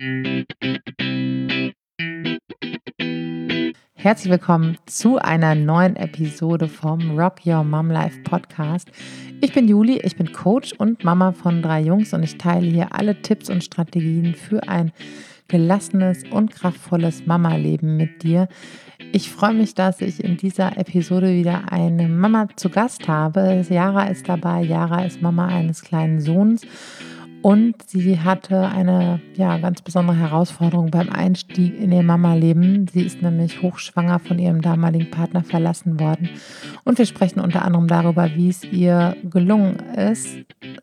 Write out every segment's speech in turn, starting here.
Herzlich willkommen zu einer neuen Episode vom Rock Your Mom Life Podcast. Ich bin Juli, ich bin Coach und Mama von drei Jungs und ich teile hier alle Tipps und Strategien für ein gelassenes und kraftvolles Mama-Leben mit dir. Ich freue mich, dass ich in dieser Episode wieder eine Mama zu Gast habe. Yara ist dabei. Yara ist Mama eines kleinen Sohns und sie hatte eine ja, ganz besondere Herausforderung beim Einstieg in ihr Mama-Leben. Sie ist nämlich hochschwanger von ihrem damaligen Partner verlassen worden. Und wir sprechen unter anderem darüber, wie es ihr gelungen ist,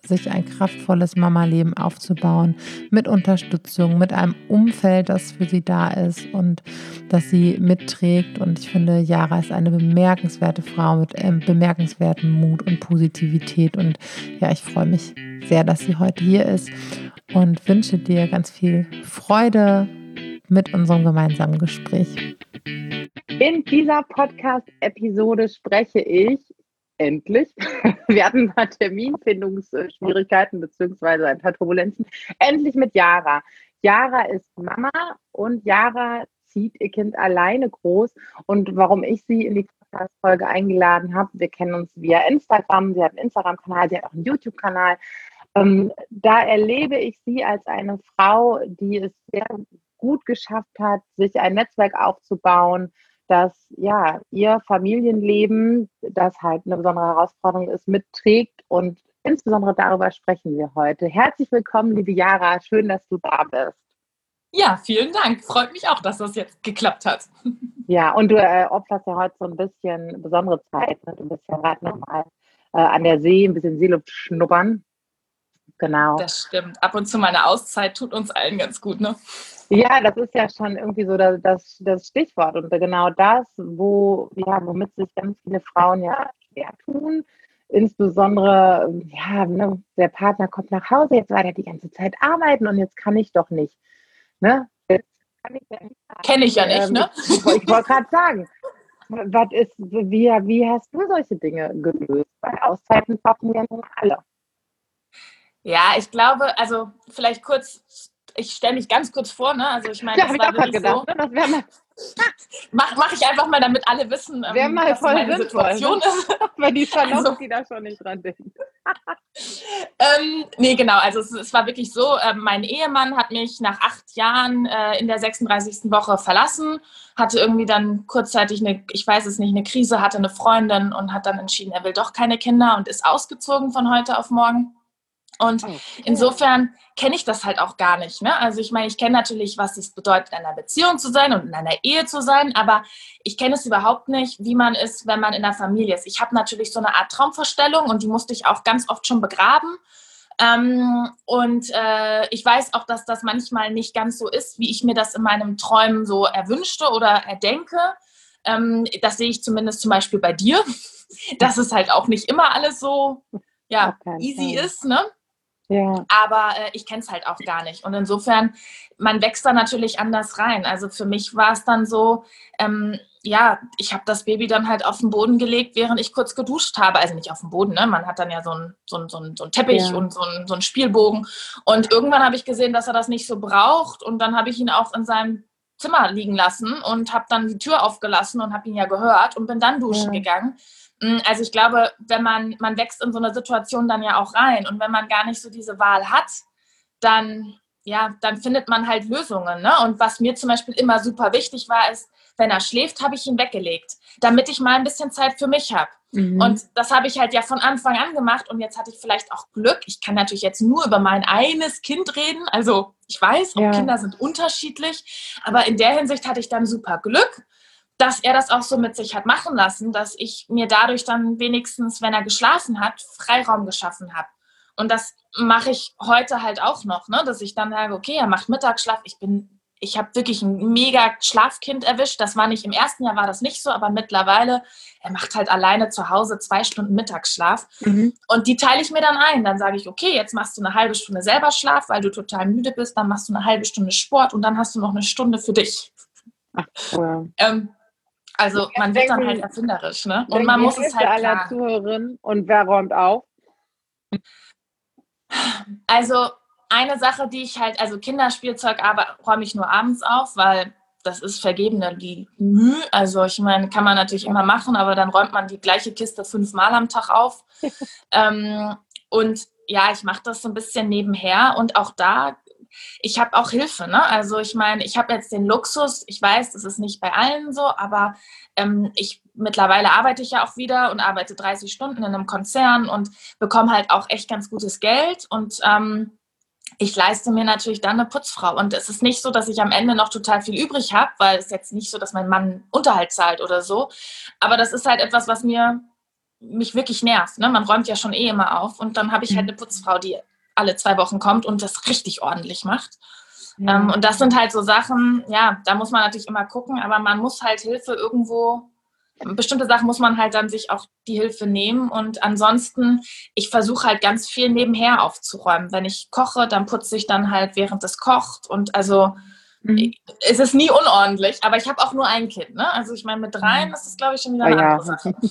sich ein kraftvolles Mama-Leben aufzubauen, mit Unterstützung, mit einem Umfeld, das für sie da ist und das sie mitträgt. Und ich finde, Yara ist eine bemerkenswerte Frau mit ähm, bemerkenswertem Mut und Positivität. Und ja, ich freue mich sehr, dass sie heute hier ist und wünsche dir ganz viel Freude mit unserem gemeinsamen Gespräch. In dieser Podcast-Episode spreche ich endlich. Wir hatten paar Terminfindungsschwierigkeiten beziehungsweise ein paar Turbulenzen. Endlich mit Yara. Yara ist Mama und Yara zieht ihr Kind alleine groß. Und warum ich sie in die Podcast-Folge eingeladen habe, wir kennen uns via Instagram. Sie hat einen Instagram-Kanal, sie hat auch einen YouTube-Kanal. Ähm, da erlebe ich sie als eine Frau, die es sehr gut geschafft hat, sich ein Netzwerk aufzubauen, das ja ihr Familienleben, das halt eine besondere Herausforderung ist, mitträgt und insbesondere darüber sprechen wir heute. Herzlich willkommen, liebe Jara, schön, dass du da bist. Ja, vielen Dank. Freut mich auch, dass das jetzt geklappt hat. Ja, und du äh, opferst ja heute so ein bisschen besondere Zeit. Ne? Du bist ja gerade nochmal äh, an der See, ein bisschen Seeluft schnuppern. Genau. Das stimmt. Ab und zu mal eine Auszeit tut uns allen ganz gut, ne? Ja, das ist ja schon irgendwie so das, das, das Stichwort. Und genau das, wo, ja, womit sich ganz viele Frauen ja schwer tun. Insbesondere, ja, ne, der Partner kommt nach Hause, jetzt war der die ganze Zeit arbeiten und jetzt kann ich doch nicht. Ne? ja Kenne ich ja nicht, ähm, ne? Ich, ich wollte gerade sagen. Was ist, wie, wie hast du solche Dinge gelöst? Weil Auszeiten brauchen wir nun alle. Ja, ich glaube, also vielleicht kurz, ich stelle mich ganz kurz vor, ne? Also ich meine, ja, das war wirklich gedacht, so. Ne? Das Mach, mach ich einfach mal, damit alle wissen, ähm, mal was meine sinnvoll, Situation ist. Weil die Charlotte, also, da schon nicht dran denkt. ähm, nee, genau. Also es, es war wirklich so, äh, mein Ehemann hat mich nach acht Jahren äh, in der 36. Woche verlassen, hatte irgendwie dann kurzzeitig eine, ich weiß es nicht, eine Krise, hatte eine Freundin und hat dann entschieden, er will doch keine Kinder und ist ausgezogen von heute auf morgen. Und okay. insofern kenne ich das halt auch gar nicht. Ne? Also ich meine, ich kenne natürlich, was es bedeutet, in einer Beziehung zu sein und in einer Ehe zu sein, aber ich kenne es überhaupt nicht, wie man ist, wenn man in einer Familie ist. Ich habe natürlich so eine Art Traumvorstellung und die musste ich auch ganz oft schon begraben. Ähm, und äh, ich weiß auch, dass das manchmal nicht ganz so ist, wie ich mir das in meinem Träumen so erwünschte oder erdenke. Ähm, das sehe ich zumindest zum Beispiel bei dir, dass es halt auch nicht immer alles so ja, easy ist. Ne? Ja. Aber äh, ich kenne es halt auch gar nicht. Und insofern, man wächst da natürlich anders rein. Also für mich war es dann so, ähm, ja, ich habe das Baby dann halt auf den Boden gelegt, während ich kurz geduscht habe. Also nicht auf den Boden, ne? Man hat dann ja so einen so so ein, so ein Teppich ja. und so einen, so einen Spielbogen. Und irgendwann habe ich gesehen, dass er das nicht so braucht. Und dann habe ich ihn auch in seinem Zimmer liegen lassen und habe dann die Tür aufgelassen und habe ihn ja gehört und bin dann duschen ja. gegangen. Mm, also ich glaube, wenn man, man wächst in so eine Situation dann ja auch rein und wenn man gar nicht so diese Wahl hat, dann, ja, dann findet man halt Lösungen. Ne? Und was mir zum Beispiel immer super wichtig war, ist, wenn er schläft, habe ich ihn weggelegt, damit ich mal ein bisschen Zeit für mich habe. Mhm. Und das habe ich halt ja von Anfang an gemacht und jetzt hatte ich vielleicht auch Glück. Ich kann natürlich jetzt nur über mein eines Kind reden. Also ich weiß, ja. Kinder sind unterschiedlich, aber in der Hinsicht hatte ich dann super Glück dass er das auch so mit sich hat machen lassen, dass ich mir dadurch dann wenigstens, wenn er geschlafen hat, Freiraum geschaffen habe. Und das mache ich heute halt auch noch, ne? dass ich dann sage, okay, er macht Mittagsschlaf. Ich bin, ich habe wirklich ein mega Schlafkind erwischt. Das war nicht im ersten Jahr war das nicht so, aber mittlerweile, er macht halt alleine zu Hause zwei Stunden Mittagsschlaf. Mhm. Und die teile ich mir dann ein. Dann sage ich, okay, jetzt machst du eine halbe Stunde selber Schlaf, weil du total müde bist. Dann machst du eine halbe Stunde Sport und dann hast du noch eine Stunde für dich. Ach, cool. ähm, also man wird dann halt erfinderisch, ne? Und man muss es halt aller. Zuhörerinnen und wer räumt auf? Also eine Sache, die ich halt, also Kinderspielzeug aber räume ich nur abends auf, weil das ist vergebene die Mühe. Also ich meine, kann man natürlich immer machen, aber dann räumt man die gleiche Kiste fünfmal am Tag auf. ähm, und ja, ich mache das so ein bisschen nebenher und auch da, ich habe auch Hilfe. Ne? Also ich meine, ich habe jetzt den Luxus, ich weiß, das ist nicht bei allen so, aber ähm, ich mittlerweile arbeite ich ja auch wieder und arbeite 30 Stunden in einem Konzern und bekomme halt auch echt ganz gutes Geld und ähm, ich leiste mir natürlich dann eine Putzfrau. Und es ist nicht so, dass ich am Ende noch total viel übrig habe, weil es jetzt nicht so, dass mein Mann Unterhalt zahlt oder so. Aber das ist halt etwas, was mir mich wirklich nervt. Ne? Man räumt ja schon eh immer auf. Und dann habe ich halt mhm. eine Putzfrau, die alle zwei Wochen kommt und das richtig ordentlich macht. Ja. Ähm, und das sind halt so Sachen, ja, da muss man natürlich immer gucken, aber man muss halt Hilfe irgendwo bestimmte Sachen muss man halt dann sich auch die Hilfe nehmen. Und ansonsten, ich versuche halt ganz viel nebenher aufzuräumen. Wenn ich koche, dann putze ich dann halt, während es kocht. Und also mhm. es ist nie unordentlich, aber ich habe auch nur ein Kind. Ne? Also ich meine, mit dreien mhm. ist das, glaube ich, schon wieder eine ja. andere Sache.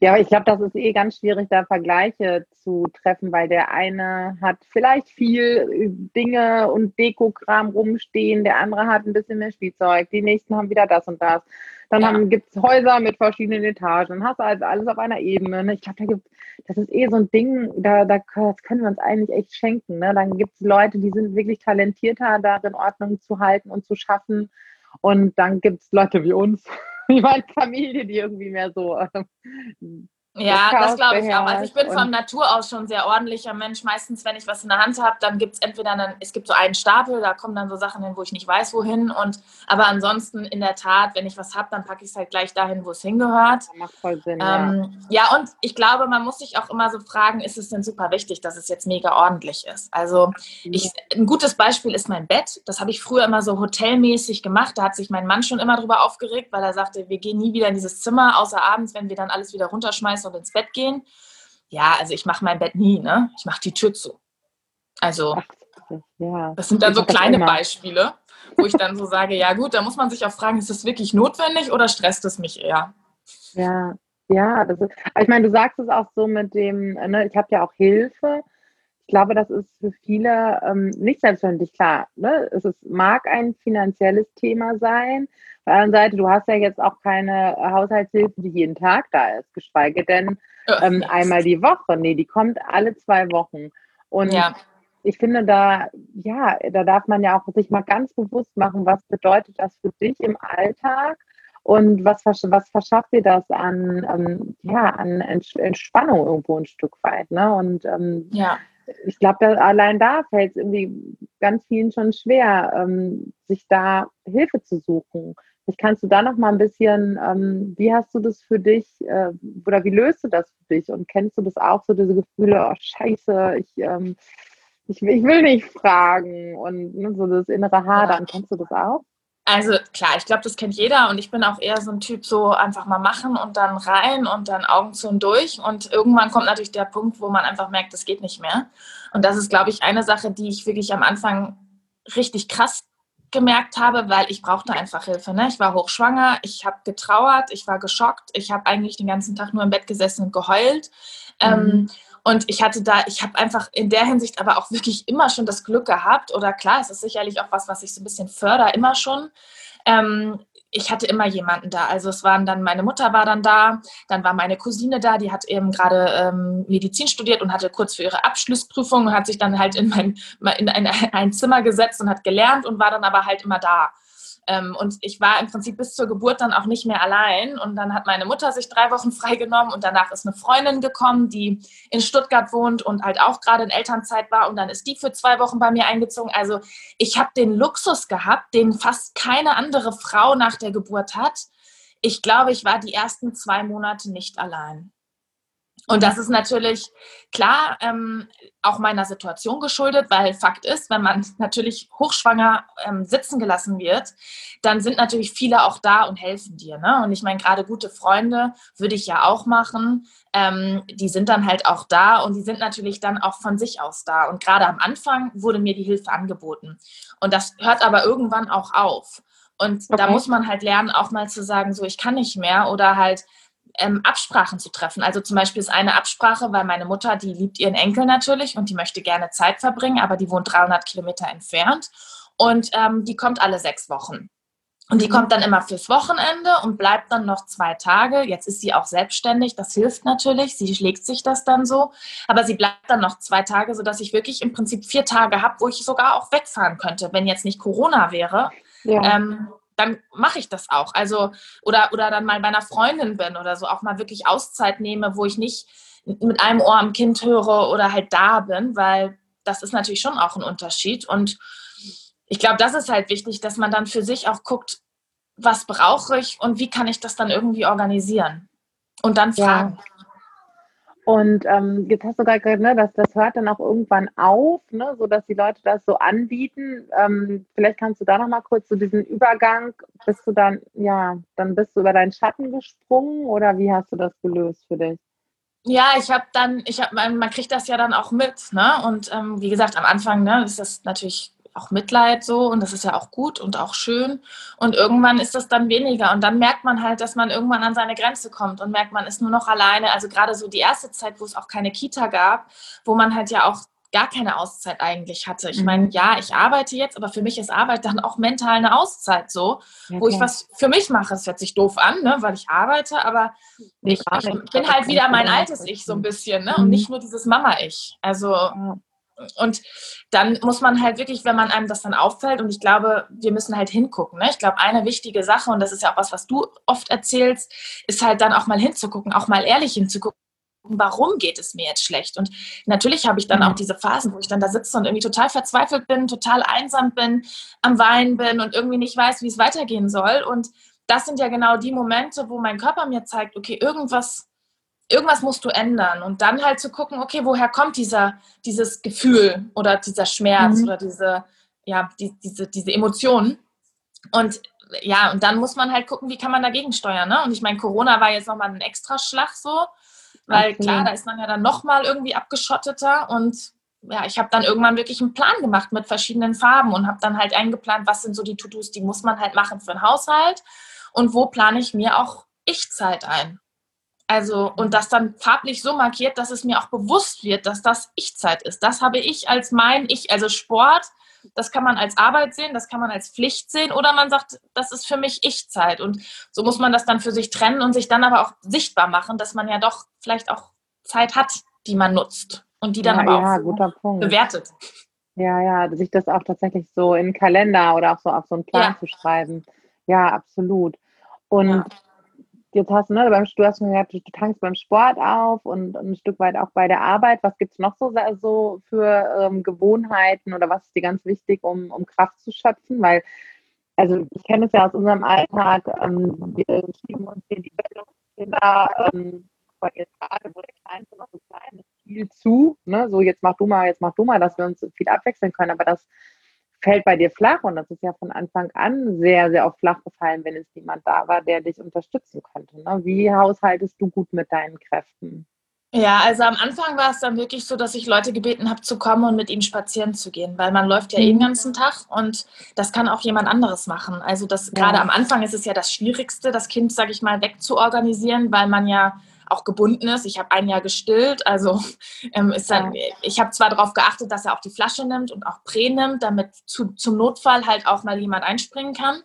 Ja, aber ich glaube, das ist eh ganz schwierig, da Vergleiche zu treffen, weil der eine hat vielleicht viel Dinge und Dekokram rumstehen, der andere hat ein bisschen mehr Spielzeug, die nächsten haben wieder das und das. Dann ja. gibt es Häuser mit verschiedenen Etagen. Dann hast du also alles auf einer Ebene. Ne? Ich glaube, da gibt das ist eh so ein Ding, da, da das können wir uns eigentlich echt schenken. Ne? Dann gibt es Leute, die sind wirklich talentierter, darin Ordnung zu halten und zu schaffen. Und dann gibt es Leute wie uns, wie meine Familie, die irgendwie mehr so äh, ja, das, das glaube ich auch. Also ich bin von Natur aus schon ein sehr ordentlicher Mensch. Meistens, wenn ich was in der Hand habe, dann gibt es entweder einen, es gibt so einen Stapel, da kommen dann so Sachen hin, wo ich nicht weiß, wohin. Und aber ansonsten in der Tat, wenn ich was habe, dann packe ich es halt gleich dahin, wo es hingehört. Das macht voll Sinn. Ähm, ja. ja, und ich glaube, man muss sich auch immer so fragen, ist es denn super wichtig, dass es jetzt mega ordentlich ist? Also ich, ein gutes Beispiel ist mein Bett. Das habe ich früher immer so hotelmäßig gemacht. Da hat sich mein Mann schon immer drüber aufgeregt, weil er sagte, wir gehen nie wieder in dieses Zimmer, außer abends, wenn wir dann alles wieder runterschmeißen und ins Bett gehen. Ja, also ich mache mein Bett nie, ne? Ich mache die Tür zu. Also, ja. das sind dann so kleine Beispiele, wo ich dann so sage, ja gut, da muss man sich auch fragen, ist das wirklich notwendig oder stresst es mich eher? Ja, ja, das ist, ich meine, du sagst es auch so mit dem, ne, ich habe ja auch Hilfe. Ich glaube, das ist für viele ähm, nicht selbstverständlich klar. Ne? Es ist, mag ein finanzielles Thema sein, der anderen Seite, du hast ja jetzt auch keine Haushaltshilfe, die jeden Tag da ist, geschweige denn ähm, einmal die Woche. Nee, die kommt alle zwei Wochen. Und ja. ich finde da, ja, da darf man ja auch sich mal ganz bewusst machen, was bedeutet das für dich im Alltag und was, was verschafft dir das an, ähm, ja, an Entspannung irgendwo ein Stück weit. Ne? Und ähm, ja ich glaube, allein da fällt es irgendwie ganz vielen schon schwer, ähm, sich da Hilfe zu suchen. Vielleicht kannst du da noch mal ein bisschen, ähm, wie hast du das für dich äh, oder wie löst du das für dich und kennst du das auch, so diese Gefühle, oh scheiße, ich, ähm, ich, ich, will nicht fragen und ne, so das innere Hadern, kennst du das auch? Also klar, ich glaube, das kennt jeder und ich bin auch eher so ein Typ, so einfach mal machen und dann rein und dann Augen zu und durch und irgendwann kommt natürlich der Punkt, wo man einfach merkt, das geht nicht mehr. Und das ist, glaube ich, eine Sache, die ich wirklich am Anfang richtig krass gemerkt habe, weil ich brauchte einfach Hilfe. Ne? Ich war hochschwanger, ich habe getrauert, ich war geschockt, ich habe eigentlich den ganzen Tag nur im Bett gesessen und geheult. Ähm, mhm. Ähm, und ich hatte da, ich habe einfach in der Hinsicht aber auch wirklich immer schon das Glück gehabt, oder klar, es ist sicherlich auch was, was ich so ein bisschen fördere, immer schon, ähm, ich hatte immer jemanden da. Also es waren dann, meine Mutter war dann da, dann war meine Cousine da, die hat eben gerade ähm, Medizin studiert und hatte kurz für ihre Abschlussprüfung und hat sich dann halt in, mein, in ein, ein Zimmer gesetzt und hat gelernt und war dann aber halt immer da. Ähm, und ich war im Prinzip bis zur Geburt dann auch nicht mehr allein. Und dann hat meine Mutter sich drei Wochen freigenommen und danach ist eine Freundin gekommen, die in Stuttgart wohnt und halt auch gerade in Elternzeit war. Und dann ist die für zwei Wochen bei mir eingezogen. Also ich habe den Luxus gehabt, den fast keine andere Frau nach der Geburt hat. Ich glaube, ich war die ersten zwei Monate nicht allein. Und das ist natürlich klar ähm, auch meiner Situation geschuldet, weil Fakt ist, wenn man natürlich hochschwanger ähm, sitzen gelassen wird, dann sind natürlich viele auch da und helfen dir. Ne? Und ich meine, gerade gute Freunde würde ich ja auch machen. Ähm, die sind dann halt auch da und die sind natürlich dann auch von sich aus da. Und gerade am Anfang wurde mir die Hilfe angeboten. Und das hört aber irgendwann auch auf. Und okay. da muss man halt lernen, auch mal zu sagen, so, ich kann nicht mehr oder halt, ähm, Absprachen zu treffen. Also zum Beispiel ist eine Absprache, weil meine Mutter, die liebt ihren Enkel natürlich und die möchte gerne Zeit verbringen, aber die wohnt 300 Kilometer entfernt und ähm, die kommt alle sechs Wochen. Und die mhm. kommt dann immer fürs Wochenende und bleibt dann noch zwei Tage. Jetzt ist sie auch selbstständig, das hilft natürlich. Sie schlägt sich das dann so. Aber sie bleibt dann noch zwei Tage, sodass ich wirklich im Prinzip vier Tage habe, wo ich sogar auch wegfahren könnte, wenn jetzt nicht Corona wäre. Ja. Ähm, dann mache ich das auch. Also, oder, oder dann mal bei einer Freundin bin oder so, auch mal wirklich Auszeit nehme, wo ich nicht mit einem Ohr am Kind höre oder halt da bin, weil das ist natürlich schon auch ein Unterschied. Und ich glaube, das ist halt wichtig, dass man dann für sich auch guckt, was brauche ich und wie kann ich das dann irgendwie organisieren? Und dann fragen. Ja. Und ähm, jetzt hast du gerade gesagt, ne, dass das hört dann auch irgendwann auf, ne, sodass die Leute das so anbieten. Ähm, vielleicht kannst du da noch mal kurz so diesen Übergang, bist du dann, ja, dann bist du über deinen Schatten gesprungen oder wie hast du das gelöst für dich? Ja, ich habe dann, ich habe, man, man kriegt das ja dann auch mit, ne? Und ähm, wie gesagt, am Anfang, ne, ist das natürlich auch Mitleid so und das ist ja auch gut und auch schön. Und irgendwann ist das dann weniger und dann merkt man halt, dass man irgendwann an seine Grenze kommt und merkt, man ist nur noch alleine. Also gerade so die erste Zeit, wo es auch keine Kita gab, wo man halt ja auch gar keine Auszeit eigentlich hatte. Ich meine, mhm. ja, ich arbeite jetzt, aber für mich ist Arbeit dann auch mental eine Auszeit so, ja, wo ich was für mich mache. Es hört sich doof an, ne, weil ich arbeite, aber ich, ich bin halt wieder mein altes Ich so ein bisschen ne, und mhm. nicht nur dieses Mama-Ich. Also und dann muss man halt wirklich, wenn man einem das dann auffällt, und ich glaube, wir müssen halt hingucken. Ne? Ich glaube, eine wichtige Sache, und das ist ja auch was, was du oft erzählst, ist halt dann auch mal hinzugucken, auch mal ehrlich hinzugucken. Warum geht es mir jetzt schlecht? Und natürlich habe ich dann auch mhm. diese Phasen, wo ich dann da sitze und irgendwie total verzweifelt bin, total einsam bin, am Weinen bin und irgendwie nicht weiß, wie es weitergehen soll. Und das sind ja genau die Momente, wo mein Körper mir zeigt, okay, irgendwas irgendwas musst du ändern und dann halt zu gucken, okay, woher kommt dieser, dieses Gefühl oder dieser Schmerz mhm. oder diese, ja, die, diese, diese Emotionen. Und ja, und dann muss man halt gucken, wie kann man dagegen steuern. Ne? Und ich meine, Corona war jetzt nochmal ein extra Schlag so, weil okay. klar, da ist man ja dann nochmal irgendwie abgeschotteter und ja, ich habe dann irgendwann wirklich einen Plan gemacht mit verschiedenen Farben und habe dann halt eingeplant, was sind so die To-Dos, die muss man halt machen für den Haushalt und wo plane ich mir auch Ich-Zeit ein. Also, und das dann farblich so markiert, dass es mir auch bewusst wird, dass das Ich-Zeit ist. Das habe ich als mein Ich, also Sport, das kann man als Arbeit sehen, das kann man als Pflicht sehen oder man sagt, das ist für mich Ich-Zeit. Und so muss man das dann für sich trennen und sich dann aber auch sichtbar machen, dass man ja doch vielleicht auch Zeit hat, die man nutzt und die dann ja, aber ja, auch bewertet. Ja, ja, sich das auch tatsächlich so in Kalender oder auch so auf so einen Plan ja. zu schreiben. Ja, absolut. Und jetzt hast du, ne, beim, du hast schon gesagt, du tankst beim Sport auf und ein Stück weit auch bei der Arbeit. Was gibt es noch so, so für ähm, Gewohnheiten oder was ist dir ganz wichtig, um, um Kraft zu schöpfen? Weil, also ich kenne es ja aus unserem Alltag, ähm, wir schieben uns hier die Kinder, ähm, jetzt gerade, wo der Kleinste noch so klein ist, viel zu. Ne? So, jetzt mach du mal, jetzt mach du mal, dass wir uns viel abwechseln können. Aber das fällt bei dir flach und das ist ja von Anfang an sehr, sehr oft flach gefallen, wenn es niemand da war, der dich unterstützen könnte. Ne? Wie haushaltest du gut mit deinen Kräften? Ja, also am Anfang war es dann wirklich so, dass ich Leute gebeten habe, zu kommen und mit ihnen spazieren zu gehen, weil man läuft ja eh den mhm. ganzen Tag und das kann auch jemand anderes machen. Also das ja. gerade am Anfang ist es ja das Schwierigste, das Kind, sage ich mal, wegzuorganisieren, weil man ja auch gebunden ist. Ich habe ein Jahr gestillt, also ähm, ist dann, ich habe zwar darauf geachtet, dass er auch die Flasche nimmt und auch Prä nimmt, damit zu, zum Notfall halt auch mal jemand einspringen kann.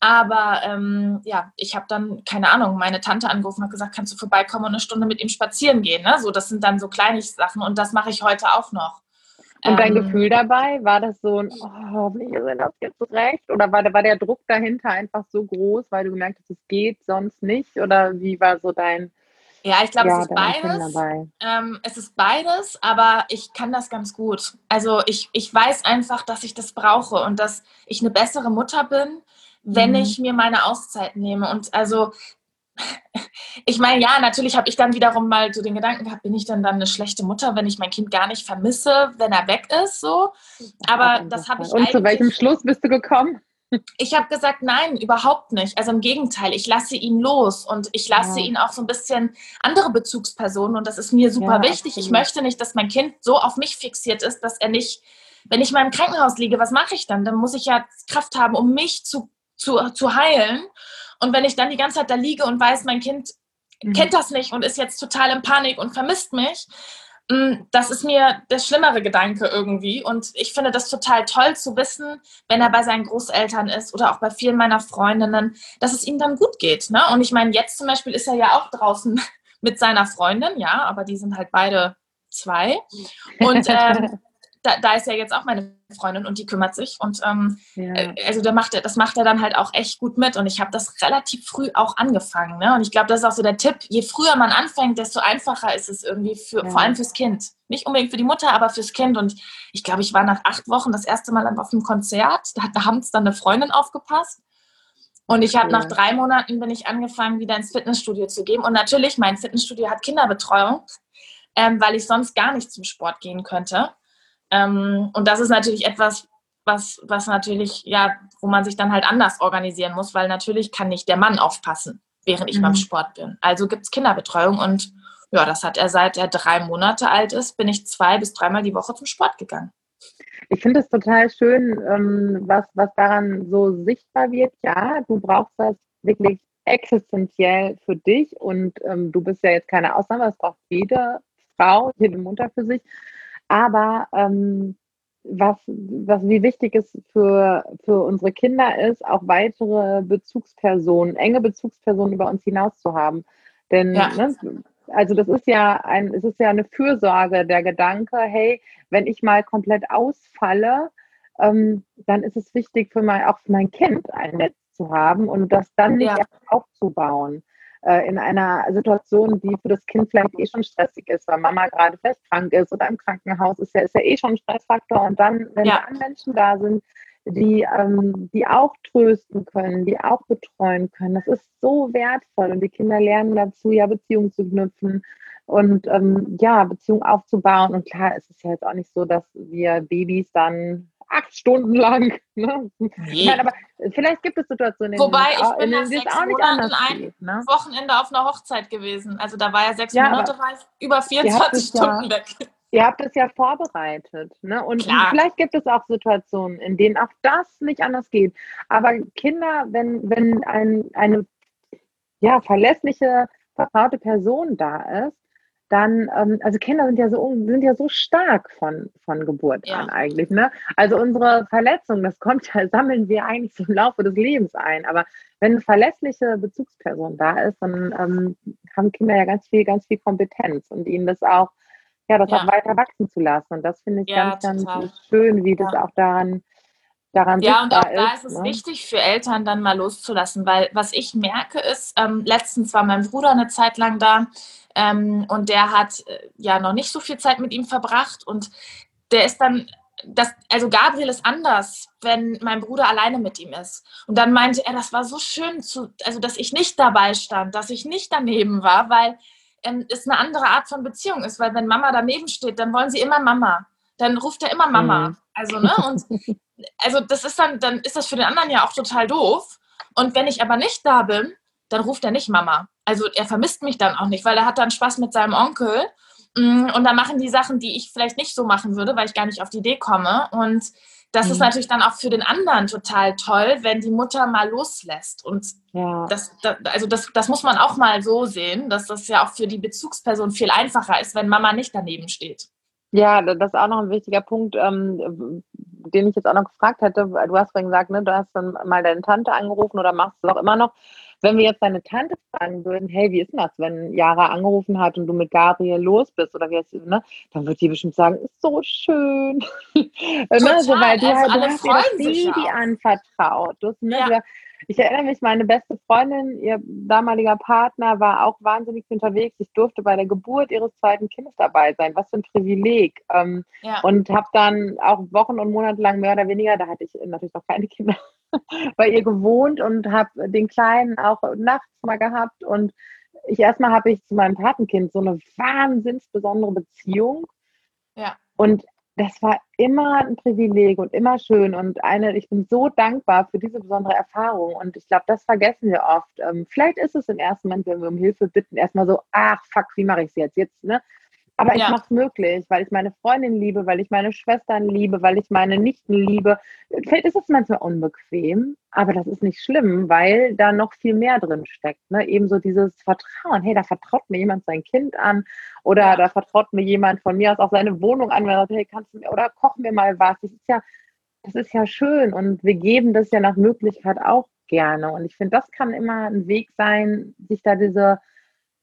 Aber ähm, ja, ich habe dann, keine Ahnung, meine Tante angerufen und gesagt, kannst du vorbeikommen und eine Stunde mit ihm spazieren gehen? Ne? So, das sind dann so kleine Sachen und das mache ich heute auch noch. Und dein ähm, Gefühl dabei, war das so ein, oh, hoffentlich ist das jetzt recht? Oder war, war der Druck dahinter einfach so groß, weil du gemerkt hast, es geht sonst nicht? Oder wie war so dein, ja, ich glaube, ja, es ist beides. Ähm, es ist beides, aber ich kann das ganz gut. Also ich, ich weiß einfach, dass ich das brauche und dass ich eine bessere Mutter bin, wenn mhm. ich mir meine Auszeit nehme. Und also, ich meine, ja, natürlich habe ich dann wiederum mal so den Gedanken gehabt, bin ich denn dann eine schlechte Mutter, wenn ich mein Kind gar nicht vermisse, wenn er weg ist, so. Aber das habe ich Und zu welchem Schluss bist du gekommen? Ich habe gesagt, nein, überhaupt nicht. Also im Gegenteil, ich lasse ihn los und ich lasse ja. ihn auch so ein bisschen andere Bezugspersonen und das ist mir super ja, wichtig. Absolut. Ich möchte nicht, dass mein Kind so auf mich fixiert ist, dass er nicht, wenn ich mal im Krankenhaus liege, was mache ich dann? Dann muss ich ja Kraft haben, um mich zu, zu, zu heilen. Und wenn ich dann die ganze Zeit da liege und weiß, mein Kind mhm. kennt das nicht und ist jetzt total in Panik und vermisst mich. Mm, das ist mir der schlimmere Gedanke irgendwie. Und ich finde das total toll zu wissen, wenn er bei seinen Großeltern ist oder auch bei vielen meiner Freundinnen, dass es ihm dann gut geht. Ne? Und ich meine, jetzt zum Beispiel ist er ja auch draußen mit seiner Freundin, ja, aber die sind halt beide zwei. Und ähm, da, da, ist ja jetzt auch meine Freundin und die kümmert sich. Und ähm, ja. Äh, also da macht er, das macht er dann halt auch echt gut mit. Und ich habe das relativ früh auch angefangen. Ne? Und ich glaube, das ist auch so der Tipp. Je früher man anfängt, desto einfacher ist es irgendwie für, ja. vor allem fürs Kind. Nicht unbedingt für die Mutter, aber fürs Kind. Und ich glaube, ich war nach acht Wochen das erste Mal auf einem Konzert. Da hat abends dann eine Freundin aufgepasst. Und ich habe nach drei Monaten bin ich angefangen, wieder ins Fitnessstudio zu gehen. Und natürlich, mein Fitnessstudio hat Kinderbetreuung, ähm, weil ich sonst gar nicht zum Sport gehen könnte. Ähm, und das ist natürlich etwas, was, was natürlich, ja, wo man sich dann halt anders organisieren muss, weil natürlich kann nicht der Mann aufpassen, während ich mhm. beim Sport bin. Also gibt es Kinderbetreuung und ja, das hat er seit er drei Monate alt ist, bin ich zwei bis dreimal die Woche zum Sport gegangen. Ich finde es total schön, ähm, was, was daran so sichtbar wird. Ja, du brauchst das wirklich existenziell für dich und ähm, du bist ja jetzt keine Ausnahme, das braucht jede Frau, jede Mutter für sich. Aber ähm, was, was wie wichtig es für, für unsere Kinder ist, auch weitere Bezugspersonen, enge Bezugspersonen über uns hinaus zu haben. Denn ja. ne, also das ist ja ein, es ist ja eine Fürsorge, der Gedanke, hey, wenn ich mal komplett ausfalle, ähm, dann ist es wichtig für mein, auch für mein Kind ein Netz zu haben und das dann nicht ja. aufzubauen äh, in einer Situation, die für das Kind vielleicht eh schon stressig ist, weil Mama gerade vielleicht krank ist oder im Krankenhaus ist ja, ist ja eh schon ein Stressfaktor. Und dann, wenn ja. dann Menschen da sind, die, ähm, die auch trösten können, die auch betreuen können, das ist so wertvoll. Und die Kinder lernen dazu, ja, Beziehungen zu knüpfen und ähm, ja, Beziehungen aufzubauen. Und klar, es ist ja jetzt auch nicht so, dass wir Babys dann acht Stunden lang. Ne? Nee. Meine, aber vielleicht gibt es Situationen, Wobei, ich bin nach sechs auch nicht Monaten ein geht, ne? Wochenende auf einer Hochzeit gewesen. Also da war ja sechs ja, Monate, über 24 Stunden ja, weg. Ihr habt es ja vorbereitet. Ne? Und Klar. vielleicht gibt es auch Situationen, in denen auch das nicht anders geht. Aber Kinder, wenn, wenn ein, eine ja, verlässliche, vertraute Person da ist, dann, ähm, also Kinder sind ja so sind ja so stark von, von Geburt ja. an eigentlich. Ne? Also unsere Verletzung, das kommt ja, sammeln wir eigentlich so im Laufe des Lebens ein. Aber wenn eine verlässliche Bezugsperson da ist, dann ähm, haben Kinder ja ganz viel, ganz viel Kompetenz und ihnen das auch, ja, das ja. auch weiter wachsen zu lassen. Und das finde ich ja, ganz, total. ganz schön, wie das auch daran daran Ja, und auch da ist, ist es ne? wichtig für Eltern dann mal loszulassen, weil was ich merke ist, ähm, letztens war mein Bruder eine Zeit lang da ähm, und der hat äh, ja noch nicht so viel Zeit mit ihm verbracht und der ist dann das, also Gabriel ist anders, wenn mein Bruder alleine mit ihm ist. Und dann meinte er, das war so schön, zu, also dass ich nicht dabei stand, dass ich nicht daneben war, weil ähm, es eine andere Art von Beziehung ist. Weil wenn Mama daneben steht, dann wollen sie immer Mama. Dann ruft er immer Mama. Mhm. Also, ne? Und also das ist dann, dann ist das für den anderen ja auch total doof. Und wenn ich aber nicht da bin, dann ruft er nicht Mama. Also er vermisst mich dann auch nicht, weil er hat dann Spaß mit seinem Onkel. Mm, und da machen die Sachen, die ich vielleicht nicht so machen würde, weil ich gar nicht auf die Idee komme. Und das mhm. ist natürlich dann auch für den anderen total toll, wenn die Mutter mal loslässt. Und ja. das, das, also das, das muss man auch mal so sehen, dass das ja auch für die Bezugsperson viel einfacher ist, wenn Mama nicht daneben steht. Ja, das ist auch noch ein wichtiger Punkt, ähm, den ich jetzt auch noch gefragt hätte. Du hast vorhin gesagt, ne, du hast dann mal deine Tante angerufen oder machst es auch immer noch. Wenn wir jetzt deine Tante fragen würden, hey, wie ist denn das, wenn Jara angerufen hat und du mit Gabriel los bist oder wie jetzt, ne, dann wird die bestimmt sagen, ist so schön. Total, ne, so, weil du, also halt, du hast dir das Baby anvertraut. Du, ne, ja. Ich erinnere mich, meine beste Freundin, ihr damaliger Partner, war auch wahnsinnig unterwegs. Ich durfte bei der Geburt ihres zweiten Kindes dabei sein. Was für ein Privileg. Ähm, ja. Und habe dann auch Wochen und Monate lang mehr oder weniger, da hatte ich natürlich noch keine Kinder, bei ihr gewohnt und habe den Kleinen auch nachts mal gehabt. Und ich erstmal habe ich zu meinem Patenkind so eine wahnsinns besondere Beziehung. Ja. Und das war immer ein Privileg und immer schön und eine, ich bin so dankbar für diese besondere Erfahrung und ich glaube, das vergessen wir oft. Ähm, vielleicht ist es im ersten Moment, wenn wir um Hilfe bitten, erstmal so, ach fuck, wie mache ich es jetzt? Jetzt, ne? Aber ja. ich mache es möglich, weil ich meine Freundin liebe, weil ich meine Schwestern liebe, weil ich meine Nichten liebe. Vielleicht ist es manchmal unbequem, aber das ist nicht schlimm, weil da noch viel mehr drin steckt. Ne? Ebenso dieses Vertrauen. Hey, da vertraut mir jemand sein Kind an oder ja. da vertraut mir jemand von mir aus auch seine Wohnung an, wenn er sagt, hey, kannst du mir oder koch mir mal was. Das ist ja, das ist ja schön und wir geben das ja nach Möglichkeit auch gerne. Und ich finde, das kann immer ein Weg sein, sich da diese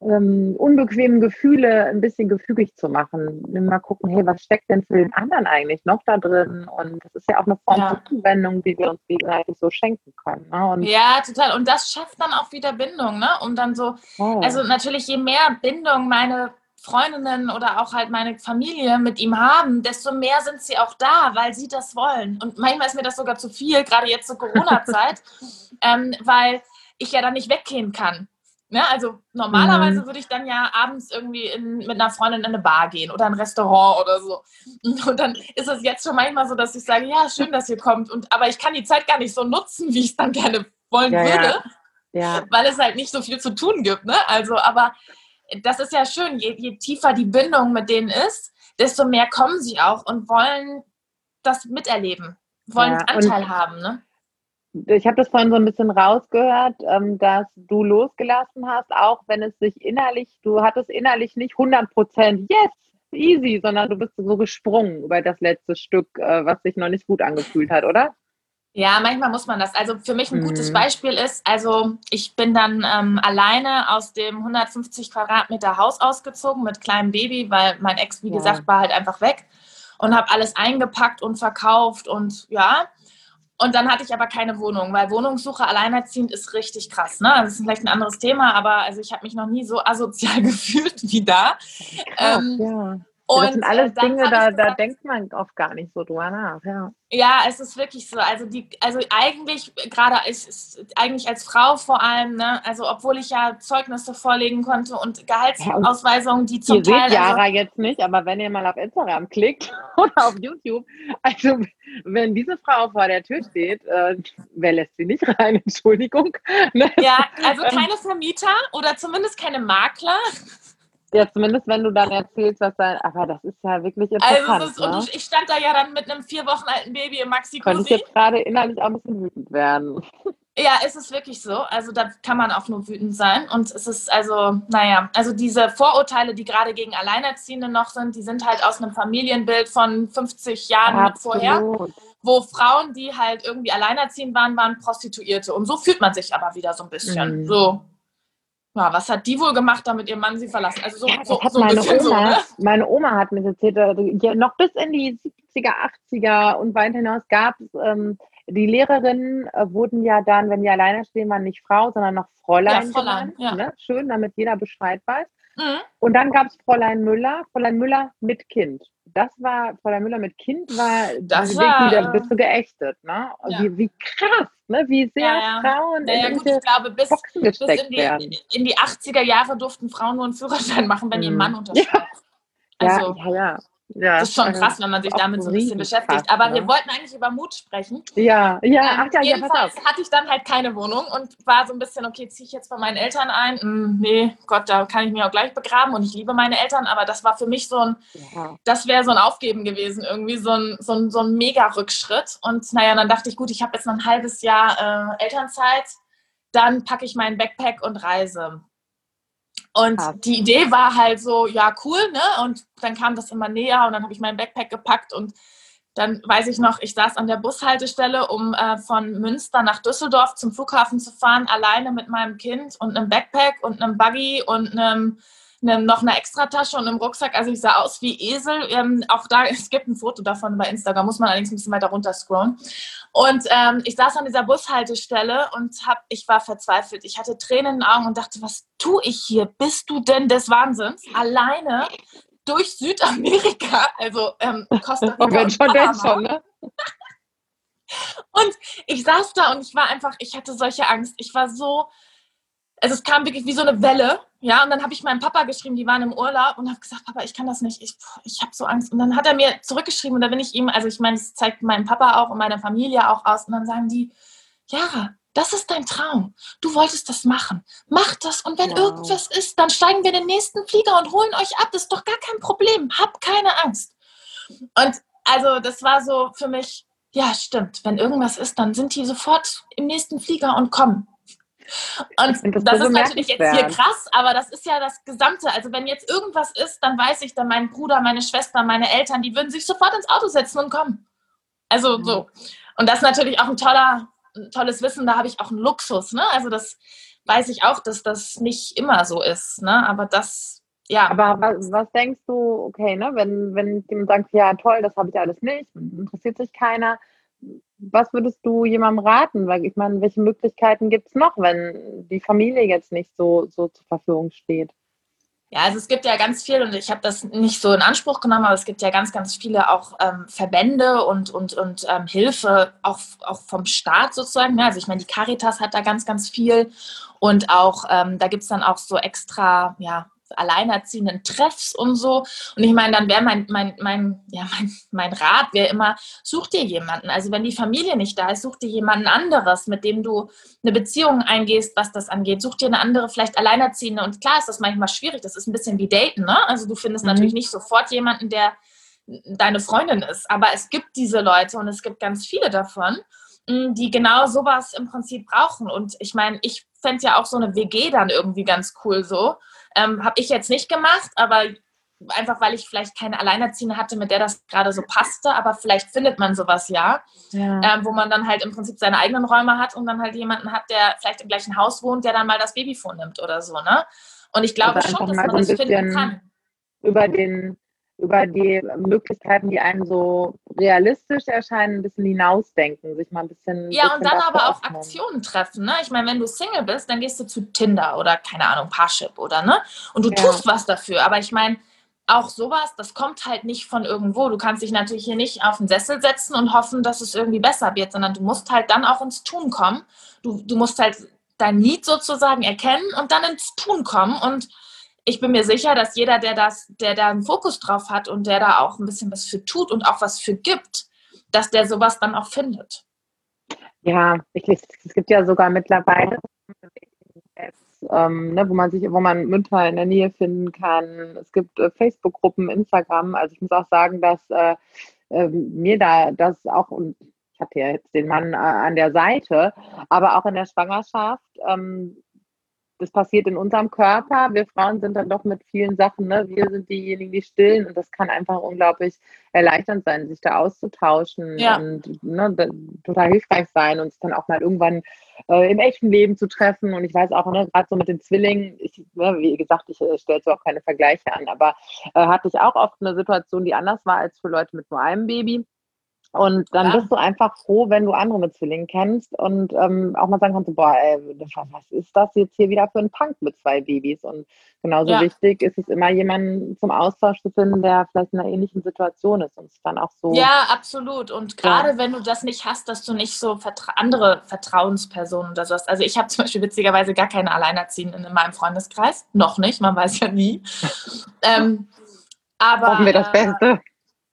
ähm, unbequemen Gefühle ein bisschen gefügig zu machen. Mal gucken, hey, was steckt denn für den anderen eigentlich noch da drin? Und das ist ja auch eine Form ja. von Zuwendung, die wir uns gegenseitig so schenken können. Ne? ja, total. Und das schafft dann auch wieder Bindung, ne? Um dann so, oh. also natürlich, je mehr Bindung meine Freundinnen oder auch halt meine Familie mit ihm haben, desto mehr sind sie auch da, weil sie das wollen. Und manchmal ist mir das sogar zu viel, gerade jetzt zur Corona-Zeit, ähm, weil ich ja dann nicht weggehen kann. Ne? Also normalerweise mhm. würde ich dann ja abends irgendwie in, mit einer Freundin in eine Bar gehen oder ein Restaurant oder so. Und dann ist es jetzt schon manchmal so, dass ich sage, ja, schön, dass ihr kommt. Und, aber ich kann die Zeit gar nicht so nutzen, wie ich es dann gerne wollen ja, würde. Ja. Ja. Weil es halt nicht so viel zu tun gibt. Ne? Also, aber das ist ja schön, je, je tiefer die Bindung mit denen ist, desto mehr kommen sie auch und wollen das miterleben, wollen Anteil haben. Ne? Ich habe das vorhin so ein bisschen rausgehört, ähm, dass du losgelassen hast, auch wenn es sich innerlich, du hattest innerlich nicht 100 Prozent, yes, easy, sondern du bist so gesprungen über das letzte Stück, äh, was sich noch nicht gut angefühlt hat, oder? Ja, manchmal muss man das. Also für mich ein mhm. gutes Beispiel ist, also ich bin dann ähm, alleine aus dem 150 Quadratmeter Haus ausgezogen mit kleinem Baby, weil mein Ex, wie ja. gesagt, war halt einfach weg und habe alles eingepackt und verkauft und ja, und dann hatte ich aber keine Wohnung, weil Wohnungssuche alleinerziehend ist richtig krass. Ne? Das ist vielleicht ein anderes Thema, aber also ich habe mich noch nie so asozial gefühlt wie da. Krass, ähm, ja. Und das sind alles äh, Dinge, da, gesagt, da denkt man oft gar nicht so drüber nach. Ja, ja es ist wirklich so. Also, die, also eigentlich, gerade eigentlich als Frau vor allem, ne, also obwohl ich ja Zeugnisse vorlegen konnte und Gehaltsausweisungen, die zum ihr Teil. Seht Jara also, jetzt nicht, aber wenn ihr mal auf Instagram klickt oder auf YouTube, also wenn diese Frau vor der Tür steht, äh, wer lässt sie nicht rein? Entschuldigung. Ne? Ja, also ähm, keine Vermieter oder zumindest keine Makler. Ja, zumindest wenn du dann erzählst, was da, aber das ist ja wirklich interessant. Also ne? und ich stand da ja dann mit einem vier Wochen alten Baby im maxi Könnte ich jetzt gerade innerlich auch ein bisschen wütend werden. Ja, es ist wirklich so. Also da kann man auch nur wütend sein. Und es ist also, naja, also diese Vorurteile, die gerade gegen Alleinerziehende noch sind, die sind halt aus einem Familienbild von 50 Jahren Absolut. vorher, wo Frauen, die halt irgendwie alleinerziehend waren, waren Prostituierte. Und so fühlt man sich aber wieder so ein bisschen. Mhm. So, ja, was hat die wohl gemacht, damit ihr Mann sie verlassen? Also so, ja, so, so meine, Oma, so, ne? meine Oma hat mir erzählt, äh, noch bis in die 70er, 80er und weit hinaus gab es, ähm, die Lehrerinnen äh, wurden ja dann, wenn die alleine stehen waren, nicht Frau, sondern noch Fräulein. Ja, Fräulein genannt, ja. ne? Schön, damit jeder Bescheid weiß. Mhm. Und dann gab es Fräulein Müller, Fräulein Müller mit Kind das war, Fräulein Müller mit Kind war, das war, wieder bist du geächtet, ne? Ja. Wie, wie krass, ne? Wie sehr ja, ja. Frauen naja, in gut, ich glaube, bis, bis in, die, in die 80er Jahre durften Frauen nur einen Führerschein machen, wenn mhm. ihr Mann unterschreibt. Also, ja, ja. Ja, das ist schon krass, wenn man sich damit so ein bisschen beschäftigt. Aber ne? wir wollten eigentlich über Mut sprechen. Ja, ja, ähm, ach ja, jedenfalls ja, hatte ich dann halt keine Wohnung und war so ein bisschen, okay, ziehe ich jetzt bei meinen Eltern ein? Hm, nee, Gott, da kann ich mich auch gleich begraben und ich liebe meine Eltern, aber das war für mich so ein, ja. das wäre so ein Aufgeben gewesen, irgendwie so ein, so ein, so ein Mega-Rückschritt. Und naja, dann dachte ich, gut, ich habe jetzt noch ein halbes Jahr äh, Elternzeit, dann packe ich meinen Backpack und reise. Und ja. die Idee war halt so, ja, cool, ne? Und dann kam das immer näher und dann habe ich meinen Backpack gepackt und dann weiß ich noch, ich saß an der Bushaltestelle, um äh, von Münster nach Düsseldorf zum Flughafen zu fahren, alleine mit meinem Kind und einem Backpack und einem Buggy und einem eine, noch eine Extratasche und einem Rucksack. Also ich sah aus wie Esel. Ähm, auch da, es gibt ein Foto davon bei Instagram, muss man allerdings ein bisschen weiter runter scrollen. Und ähm, ich saß an dieser Bushaltestelle und hab, ich war verzweifelt. Ich hatte Tränen in den Augen und dachte, was tue ich hier? Bist du denn des Wahnsinns? Alleine durch Südamerika, also ähm, Costa Rica. wenn schon, denn schon, ne? Und ich saß da und ich war einfach, ich hatte solche Angst. Ich war so also es kam wirklich wie so eine Welle, ja, und dann habe ich meinem Papa geschrieben, die waren im Urlaub und habe gesagt, Papa, ich kann das nicht, ich, ich habe so Angst. Und dann hat er mir zurückgeschrieben und da bin ich ihm, also ich meine, es zeigt meinem Papa auch und meiner Familie auch aus und dann sagen die, Jara, Das ist dein Traum. Du wolltest das machen. Mach das und wenn wow. irgendwas ist, dann steigen wir in den nächsten Flieger und holen euch ab. Das ist doch gar kein Problem. Hab keine Angst. Und also das war so für mich, ja, stimmt. Wenn irgendwas ist, dann sind die sofort im nächsten Flieger und kommen. Und das, das ist natürlich jetzt hier krass, aber das ist ja das Gesamte. Also wenn jetzt irgendwas ist, dann weiß ich, dann mein Bruder, meine Schwester, meine Eltern, die würden sich sofort ins Auto setzen und kommen. Also so. Und das ist natürlich auch ein toller, ein tolles Wissen, da habe ich auch einen Luxus. Ne? Also das weiß ich auch, dass das nicht immer so ist. Ne? Aber das, ja. Aber was, was denkst du, okay, ne, wenn, wenn jemand sagt, ja toll, das habe ich alles nicht, interessiert sich keiner, was würdest du jemandem raten? Weil ich meine, welche Möglichkeiten gibt es noch, wenn die Familie jetzt nicht so, so zur Verfügung steht? Ja, also es gibt ja ganz viel und ich habe das nicht so in Anspruch genommen, aber es gibt ja ganz, ganz viele auch ähm, Verbände und, und, und ähm, Hilfe auch, auch vom Staat sozusagen. Ja, also ich meine, die Caritas hat da ganz, ganz viel und auch ähm, da gibt es dann auch so extra, ja, alleinerziehenden Treffs und so. Und ich meine, dann wäre mein, mein, mein, ja, mein, mein Rat wäre immer, such dir jemanden. Also wenn die Familie nicht da ist, such dir jemanden anderes, mit dem du eine Beziehung eingehst, was das angeht. Such dir eine andere, vielleicht Alleinerziehende. Und klar ist das manchmal schwierig. Das ist ein bisschen wie Daten, ne? Also du findest mhm. natürlich nicht sofort jemanden, der deine Freundin ist. Aber es gibt diese Leute und es gibt ganz viele davon die genau sowas im Prinzip brauchen. Und ich meine, ich fände ja auch so eine WG dann irgendwie ganz cool so, ähm, Habe ich jetzt nicht gemacht, aber einfach weil ich vielleicht keine Alleinerziehende hatte, mit der das gerade so passte, aber vielleicht findet man sowas ja, ja. Ähm, wo man dann halt im Prinzip seine eigenen Räume hat und dann halt jemanden hat, der vielleicht im gleichen Haus wohnt, der dann mal das Baby vornimmt oder so, ne? Und ich glaube schon, dass man das finden kann. Über den über die Möglichkeiten, die einem so realistisch erscheinen, ein bisschen hinausdenken, sich mal ein bisschen. Ja, bisschen und dann aber auch Aktionen treffen. Ne? Ich meine, wenn du Single bist, dann gehst du zu Tinder oder keine Ahnung, Parship oder ne? Und du ja. tust was dafür. Aber ich meine, auch sowas, das kommt halt nicht von irgendwo. Du kannst dich natürlich hier nicht auf den Sessel setzen und hoffen, dass es irgendwie besser wird, sondern du musst halt dann auch ins Tun kommen. Du, du musst halt dein Need sozusagen erkennen und dann ins Tun kommen und ich bin mir sicher, dass jeder, der das, der da einen Fokus drauf hat und der da auch ein bisschen was für tut und auch was für gibt, dass der sowas dann auch findet. Ja, ich, es gibt ja sogar mittlerweile ähm, ne, wo man sich, wo man Mütter in der Nähe finden kann. Es gibt äh, Facebook-Gruppen, Instagram. Also ich muss auch sagen, dass äh, äh, mir da das auch und ich hatte ja jetzt den Mann äh, an der Seite, aber auch in der Schwangerschaft ähm, das passiert in unserem Körper. Wir Frauen sind dann doch mit vielen Sachen, ne? wir sind diejenigen, die stillen und das kann einfach unglaublich erleichternd sein, sich da auszutauschen ja. und ne, total hilfreich sein und sich dann auch mal irgendwann äh, im echten Leben zu treffen. Und ich weiß auch, ne, gerade so mit den Zwillingen, ich, ne, wie gesagt, ich äh, stelle so auch keine Vergleiche an, aber äh, hatte ich auch oft eine Situation, die anders war als für Leute mit nur einem Baby. Und dann ja. bist du einfach froh, wenn du andere mit Zwillingen kennst und ähm, auch mal sagen kannst, boah, ey, was ist das jetzt hier wieder für ein Punk mit zwei Babys? Und genauso ja. wichtig ist es immer, jemanden zum Austausch zu finden, der vielleicht in einer ähnlichen Situation ist und es dann auch so. Ja, absolut. Und gerade ja. wenn du das nicht hast, dass du nicht so vertra andere Vertrauenspersonen oder so hast. Also ich habe zum Beispiel witzigerweise gar keine Alleinerziehenden in meinem Freundeskreis. Noch nicht, man weiß ja nie. ähm, aber, Hoffen wir das Beste.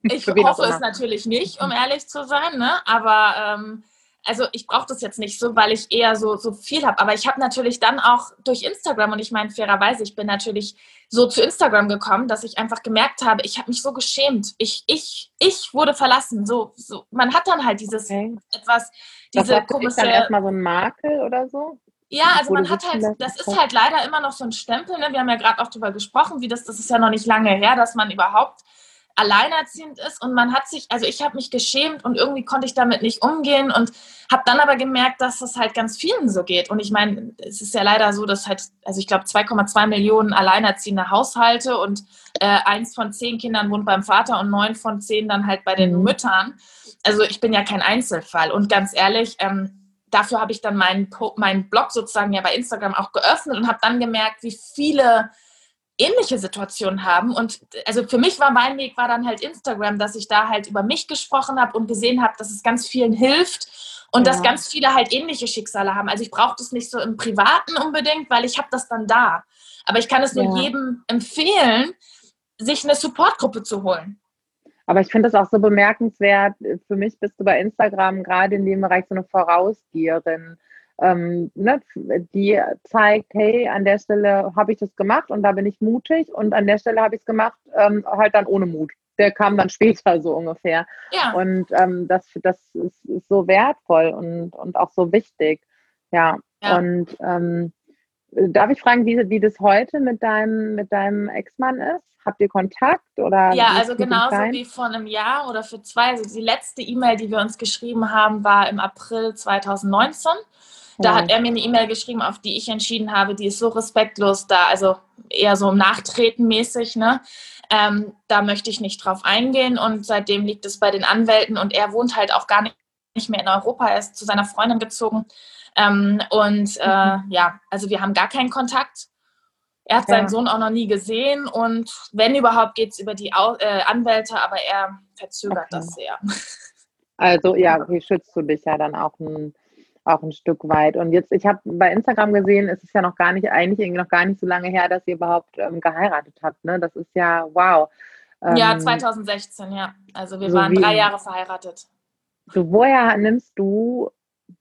Ich hoffe es natürlich nicht, um ehrlich zu sein, ne? aber ähm, also ich brauche das jetzt nicht so, weil ich eher so, so viel habe. Aber ich habe natürlich dann auch durch Instagram und ich meine fairerweise, ich bin natürlich so zu Instagram gekommen, dass ich einfach gemerkt habe, ich habe mich so geschämt. Ich, ich, ich wurde verlassen. So, so, man hat dann halt dieses okay. etwas, diese das komische. Ist dann erstmal so ein Makel oder so? Ja, also man hat halt, das ist halt leider immer noch so ein Stempel. Ne? Wir haben ja gerade auch darüber gesprochen, wie das, das ist ja noch nicht lange her, dass man überhaupt alleinerziehend ist und man hat sich, also ich habe mich geschämt und irgendwie konnte ich damit nicht umgehen und habe dann aber gemerkt, dass das halt ganz vielen so geht. Und ich meine, es ist ja leider so, dass halt, also ich glaube 2,2 Millionen alleinerziehende Haushalte und äh, eins von zehn Kindern wohnt beim Vater und neun von zehn dann halt bei den mhm. Müttern. Also ich bin ja kein Einzelfall und ganz ehrlich, ähm, dafür habe ich dann meinen, meinen Blog sozusagen ja bei Instagram auch geöffnet und habe dann gemerkt, wie viele ähnliche Situationen haben. Und also für mich war mein Weg war dann halt Instagram, dass ich da halt über mich gesprochen habe und gesehen habe, dass es ganz vielen hilft und ja. dass ganz viele halt ähnliche Schicksale haben. Also ich brauche das nicht so im Privaten unbedingt, weil ich habe das dann da. Aber ich kann es nur ja. jedem empfehlen, sich eine Supportgruppe zu holen. Aber ich finde das auch so bemerkenswert. Für mich bist du bei Instagram gerade in dem Bereich so eine Vorausgeherin ähm, ne, die zeigt, hey, an der Stelle habe ich das gemacht und da bin ich mutig und an der Stelle habe ich es gemacht, ähm, halt dann ohne Mut. Der kam dann später so ungefähr. Ja. Und ähm, das, das ist, ist, so wertvoll und, und auch so wichtig. Ja. ja. Und ähm, darf ich fragen, wie, wie das heute mit deinem, mit deinem Ex-Mann ist? Habt ihr Kontakt oder? Ja, also genauso wie vor einem Jahr oder für zwei. Also die letzte E-Mail, die wir uns geschrieben haben, war im April 2019. Da hat er mir eine E-Mail geschrieben, auf die ich entschieden habe, die ist so respektlos da, also eher so Nachtreten mäßig, ne? Ähm, da möchte ich nicht drauf eingehen und seitdem liegt es bei den Anwälten und er wohnt halt auch gar nicht mehr in Europa, er ist zu seiner Freundin gezogen. Ähm, und äh, mhm. ja, also wir haben gar keinen Kontakt. Er hat ja. seinen Sohn auch noch nie gesehen und wenn überhaupt geht es über die Au äh, Anwälte, aber er verzögert okay. das sehr. Also ja, wie schützt du dich ja dann auch ein auch ein Stück weit. Und jetzt, ich habe bei Instagram gesehen, es ist ja noch gar nicht, eigentlich noch gar nicht so lange her, dass ihr überhaupt ähm, geheiratet habt. Ne? Das ist ja wow. Ähm, ja, 2016, ja. Also wir so waren drei Jahre verheiratet. So, woher nimmst du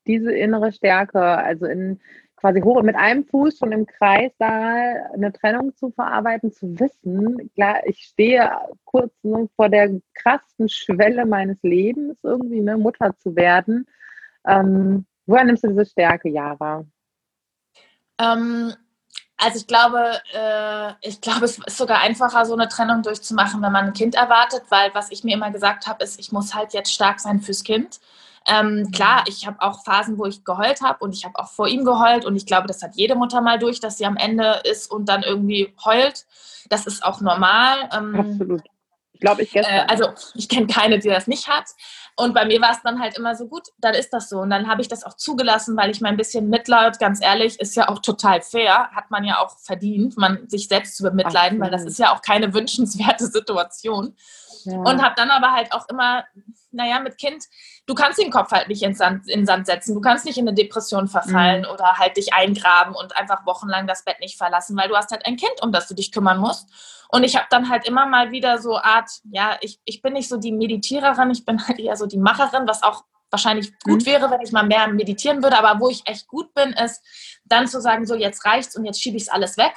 diese innere Stärke, also in quasi hoch mit einem Fuß schon im Kreissaal eine Trennung zu verarbeiten, zu wissen, klar, ich stehe kurz vor der krassen Schwelle meines Lebens, irgendwie eine Mutter zu werden. Ähm, Woher nimmst du diese Stärke, Jara? Ähm, also ich glaube, äh, ich glaube, es ist sogar einfacher, so eine Trennung durchzumachen, wenn man ein Kind erwartet, weil was ich mir immer gesagt habe, ist, ich muss halt jetzt stark sein fürs Kind. Ähm, mhm. klar, ich habe auch Phasen, wo ich geheult habe und ich habe auch vor ihm geheult und ich glaube, das hat jede Mutter mal durch, dass sie am Ende ist und dann irgendwie heult. Das ist auch normal. Ähm, Absolut. Glaube, ich gestern. Äh, also ich kenne keine, die das nicht hat. Und bei mir war es dann halt immer so gut, dann ist das so. Und dann habe ich das auch zugelassen, weil ich mein bisschen Mitleid, ganz ehrlich, ist ja auch total fair, hat man ja auch verdient, man sich selbst zu bemitleiden, weil das ist ja auch keine wünschenswerte Situation. Ja. Und habe dann aber halt auch immer, naja, mit Kind, du kannst den Kopf halt nicht in Sand, in Sand setzen, du kannst nicht in eine Depression verfallen mhm. oder halt dich eingraben und einfach wochenlang das Bett nicht verlassen, weil du hast halt ein Kind, um das du dich kümmern musst. Und ich habe dann halt immer mal wieder so Art, ja, ich, ich bin nicht so die Meditiererin, ich bin halt eher so die Macherin, was auch wahrscheinlich gut mhm. wäre, wenn ich mal mehr meditieren würde. Aber wo ich echt gut bin, ist dann zu sagen, so jetzt reicht's und jetzt schiebe ich es alles weg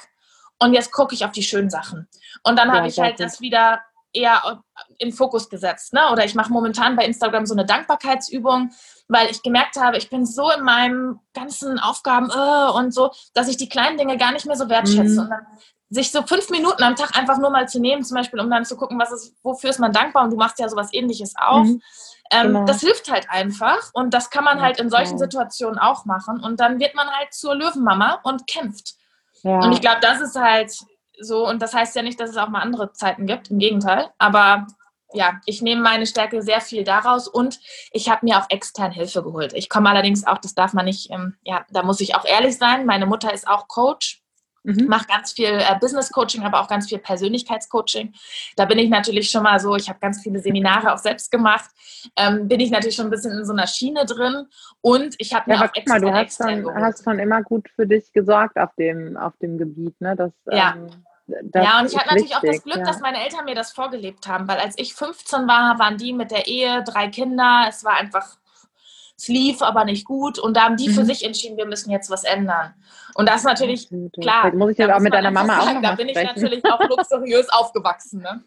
und jetzt gucke ich auf die schönen Sachen. Und dann ja, habe ich halt das wieder eher in Fokus gesetzt. Ne? Oder ich mache momentan bei Instagram so eine Dankbarkeitsübung, weil ich gemerkt habe, ich bin so in meinen ganzen Aufgaben äh, und so, dass ich die kleinen Dinge gar nicht mehr so wertschätze. Mhm. Und dann sich so fünf Minuten am Tag einfach nur mal zu nehmen, zum Beispiel, um dann zu gucken, was ist, wofür ist man dankbar und du machst ja sowas ähnliches auch. Mhm, ähm, genau. Das hilft halt einfach und das kann man ja, halt in solchen genau. Situationen auch machen und dann wird man halt zur Löwenmama und kämpft. Ja. Und ich glaube, das ist halt so und das heißt ja nicht, dass es auch mal andere Zeiten gibt, im Gegenteil, aber ja, ich nehme meine Stärke sehr viel daraus und ich habe mir auch extern Hilfe geholt. Ich komme allerdings auch, das darf man nicht, ähm, ja, da muss ich auch ehrlich sein, meine Mutter ist auch Coach Mhm. Mache ganz viel äh, Business Coaching, aber auch ganz viel Persönlichkeitscoaching. Da bin ich natürlich schon mal so, ich habe ganz viele Seminare auch selbst gemacht, ähm, bin ich natürlich schon ein bisschen in so einer Schiene drin und ich habe mir ja, auch extra mal, du hast schon, hast schon immer gut für dich gesorgt auf dem, auf dem Gebiet, ne? Das, ja. Ähm, ja, und ich hatte natürlich auch das Glück, ja. dass meine Eltern mir das vorgelebt haben, weil als ich 15 war, waren die mit der Ehe, drei Kinder, es war einfach es lief aber nicht gut und da haben die mhm. für sich entschieden, wir müssen jetzt was ändern. Und das ist natürlich, klar. muss ich jetzt auch mit deiner Mama sagen, auch Da bin ich natürlich auch luxuriös aufgewachsen. Ne?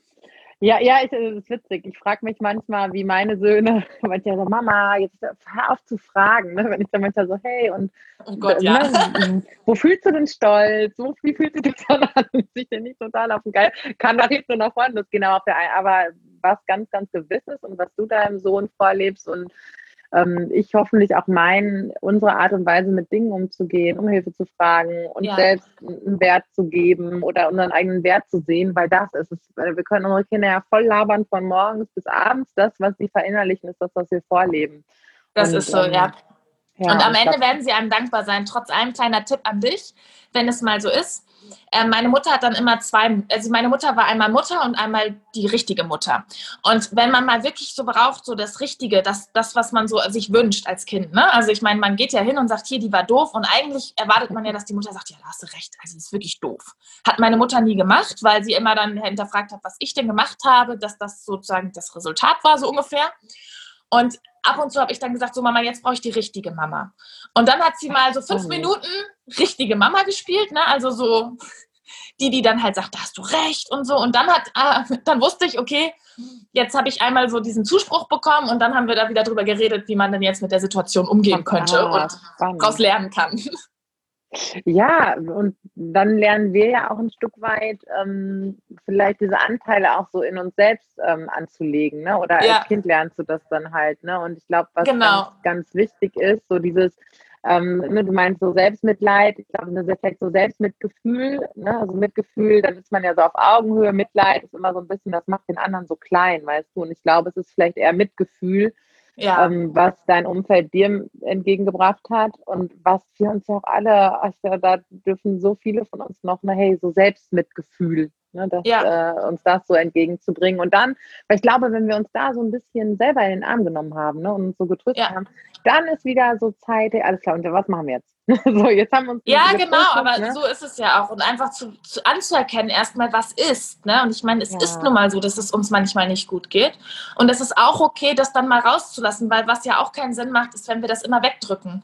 Ja, ja, ich, das ist witzig. Ich frage mich manchmal, wie meine Söhne, manchmal so, Mama, jetzt hör auf zu fragen, ne? wenn ich dann manchmal so, hey, und oh Gott, ja. ne, wo fühlst du denn stolz? Wo, wie fühlst du dich dann an? Sich denn nicht total auf den Geil, kann nach hinten und nach vorne, das genau auf der aber was ganz, ganz Gewisses und was du deinem Sohn vorlebst und ähm, ich hoffentlich auch mein, unsere Art und Weise mit Dingen umzugehen, um Hilfe zu fragen und ja. selbst einen Wert zu geben oder unseren eigenen Wert zu sehen, weil das ist es. Wir können unsere Kinder ja voll labern von morgens bis abends. Das, was sie verinnerlichen, ist das, was wir vorleben. Das und, ist so, ähm, ja. Ja. Und am Ende glaub, werden sie einem dankbar sein. Trotz allem kleiner Tipp an dich, wenn es mal so ist äh, meine Mutter hat dann immer zwei, also meine Mutter war einmal Mutter und einmal die richtige Mutter. Und wenn man mal wirklich so braucht, so das Richtige, das, das was man so sich wünscht als Kind, ne? Also ich meine, man geht ja hin und sagt, hier, die war doof und eigentlich erwartet man ja, dass die Mutter sagt, ja, da hast du recht, also das ist wirklich doof. Hat meine Mutter nie gemacht, weil sie immer dann hinterfragt hat, was ich denn gemacht habe, dass das sozusagen das Resultat war, so ungefähr. Und ab und zu habe ich dann gesagt, so Mama, jetzt brauche ich die richtige Mama. Und dann hat sie mal so fünf oh. Minuten richtige Mama gespielt, ne? Also so die, die dann halt sagt, da hast du recht und so. Und dann hat, äh, dann wusste ich, okay, jetzt habe ich einmal so diesen Zuspruch bekommen und dann haben wir da wieder drüber geredet, wie man denn jetzt mit der Situation umgehen könnte ah, und daraus lernen kann. Ja, und dann lernen wir ja auch ein Stück weit ähm, vielleicht diese Anteile auch so in uns selbst ähm, anzulegen, ne? Oder ja. als Kind lernst du das dann halt, ne? Und ich glaube, was genau. ganz, ganz wichtig ist, so dieses ähm, ne, du meinst so Selbstmitleid, ich glaube, das ist vielleicht so Selbstmitgefühl, ne? also Mitgefühl, dann ist man ja so auf Augenhöhe, Mitleid ist immer so ein bisschen, das macht den anderen so klein, weißt du, und ich glaube, es ist vielleicht eher Mitgefühl, ja. ähm, was dein Umfeld dir entgegengebracht hat und was wir uns auch alle, also da dürfen so viele von uns noch, na hey, so Selbstmitgefühl, ne, das, ja. äh, uns das so entgegenzubringen. Und dann, weil ich glaube, wenn wir uns da so ein bisschen selber in den Arm genommen haben ne, und uns so getröstet ja. haben, dann ist wieder so Zeit, hey, alles klar, und was machen wir jetzt? so, jetzt haben wir uns. Ja, genau, aber ne? so ist es ja auch. Und einfach zu, zu anzuerkennen, erstmal, was ist. Ne? Und ich meine, es ja. ist nun mal so, dass es uns manchmal nicht gut geht. Und es ist auch okay, das dann mal rauszulassen, weil was ja auch keinen Sinn macht, ist, wenn wir das immer wegdrücken.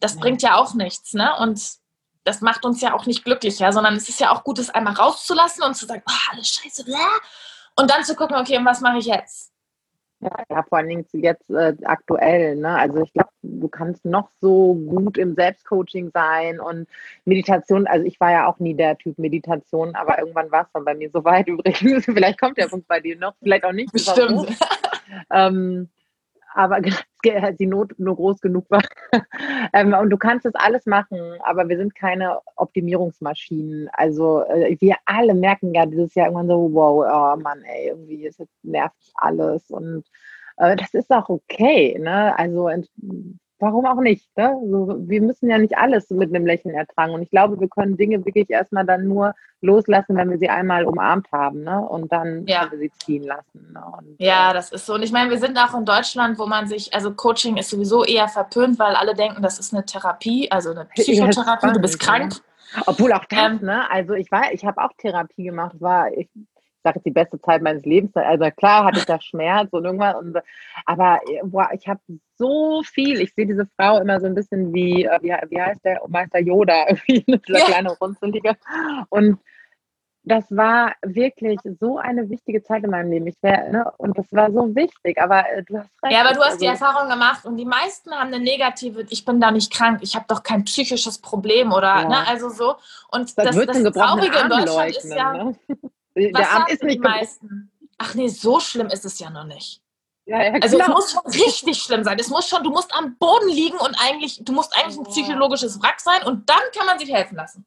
Das ja. bringt ja auch nichts. Ne? Und das macht uns ja auch nicht glücklicher, sondern es ist ja auch gut, es einmal rauszulassen und zu sagen, oh, alles scheiße, bläh. und dann zu gucken, okay, was mache ich jetzt? Ja, ja, vor allen Dingen jetzt äh, aktuell. Ne? Also ich glaube, du kannst noch so gut im Selbstcoaching sein und Meditation. Also ich war ja auch nie der Typ Meditation, aber irgendwann war es dann bei mir so weit übrigens. vielleicht kommt der Punkt bei dir noch, vielleicht auch nicht. Bestimmt. ähm, aber die Not nur groß genug war. ähm, und du kannst das alles machen, aber wir sind keine Optimierungsmaschinen. Also äh, wir alle merken ja dieses Jahr irgendwann so, wow, oh Mann, ey, irgendwie ist jetzt nervt alles und äh, das ist auch okay. Ne? Also warum auch nicht? Ne? So, wir müssen ja nicht alles mit einem Lächeln ertragen. Und ich glaube, wir können Dinge wirklich erstmal dann nur loslassen, wenn wir sie einmal umarmt haben. Ne? Und dann ja. können wir sie ziehen lassen. Ne? Und, ja, äh, das ist so. Und ich meine, wir sind auch in Deutschland, wo man sich, also Coaching ist sowieso eher verpönt, weil alle denken, das ist eine Therapie, also eine Psychotherapie, du bist krank. Obwohl auch das, ähm, ne? Also ich war, ich habe auch Therapie gemacht, war, ich sage jetzt die beste Zeit meines Lebens. Also klar hatte ich da Schmerz und irgendwas, und, aber boah, ich habe so viel. Ich sehe diese Frau immer so ein bisschen wie, äh, wie, wie heißt der Meister Yoda, irgendwie dieser ja. kleine Runzelige. Und das war wirklich so eine wichtige Zeit in meinem Leben. Ich wär, ne, und das war so wichtig, aber äh, du hast recht. Ja, aber du hast also, die Erfahrung gemacht und die meisten haben eine negative, ich bin da nicht krank, ich habe doch kein psychisches Problem oder, ja. ne, also so. Und das, das, das Traurige in Deutschland leugnen, ist ja, ne? Der Arm ist nicht meisten. Ach nee, so schlimm ist es ja noch nicht. Ja, ja, also es muss schon richtig schlimm sein. Es muss schon, du musst am Boden liegen und eigentlich, du musst eigentlich ein psychologisches Wrack sein und dann kann man sich helfen lassen.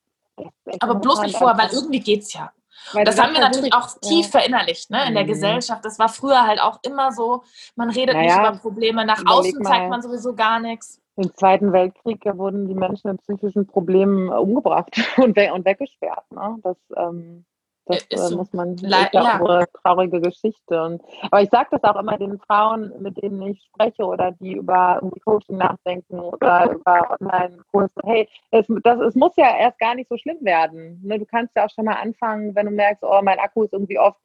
Aber bloß nicht vorher, weil irgendwie geht's ja. Weil das haben wir natürlich auch tief verinnerlicht ne, in der mhm. Gesellschaft. Das war früher halt auch immer so, man redet naja, nicht über Probleme, nach außen zeigt man sowieso gar nichts. Im Zweiten Weltkrieg wurden die Menschen mit psychischen Problemen umgebracht und, we und weggesperrt. Ne? Das, ähm, das äh, muss man, ist ja auch eine traurige Geschichte. Und, aber ich sage das auch immer den Frauen, mit denen ich spreche oder die über Coaching nachdenken oder über Online-Kurse. Hey, es, das, es muss ja erst gar nicht so schlimm werden. Ne? Du kannst ja auch schon mal anfangen, wenn du merkst, oh, mein Akku ist irgendwie oft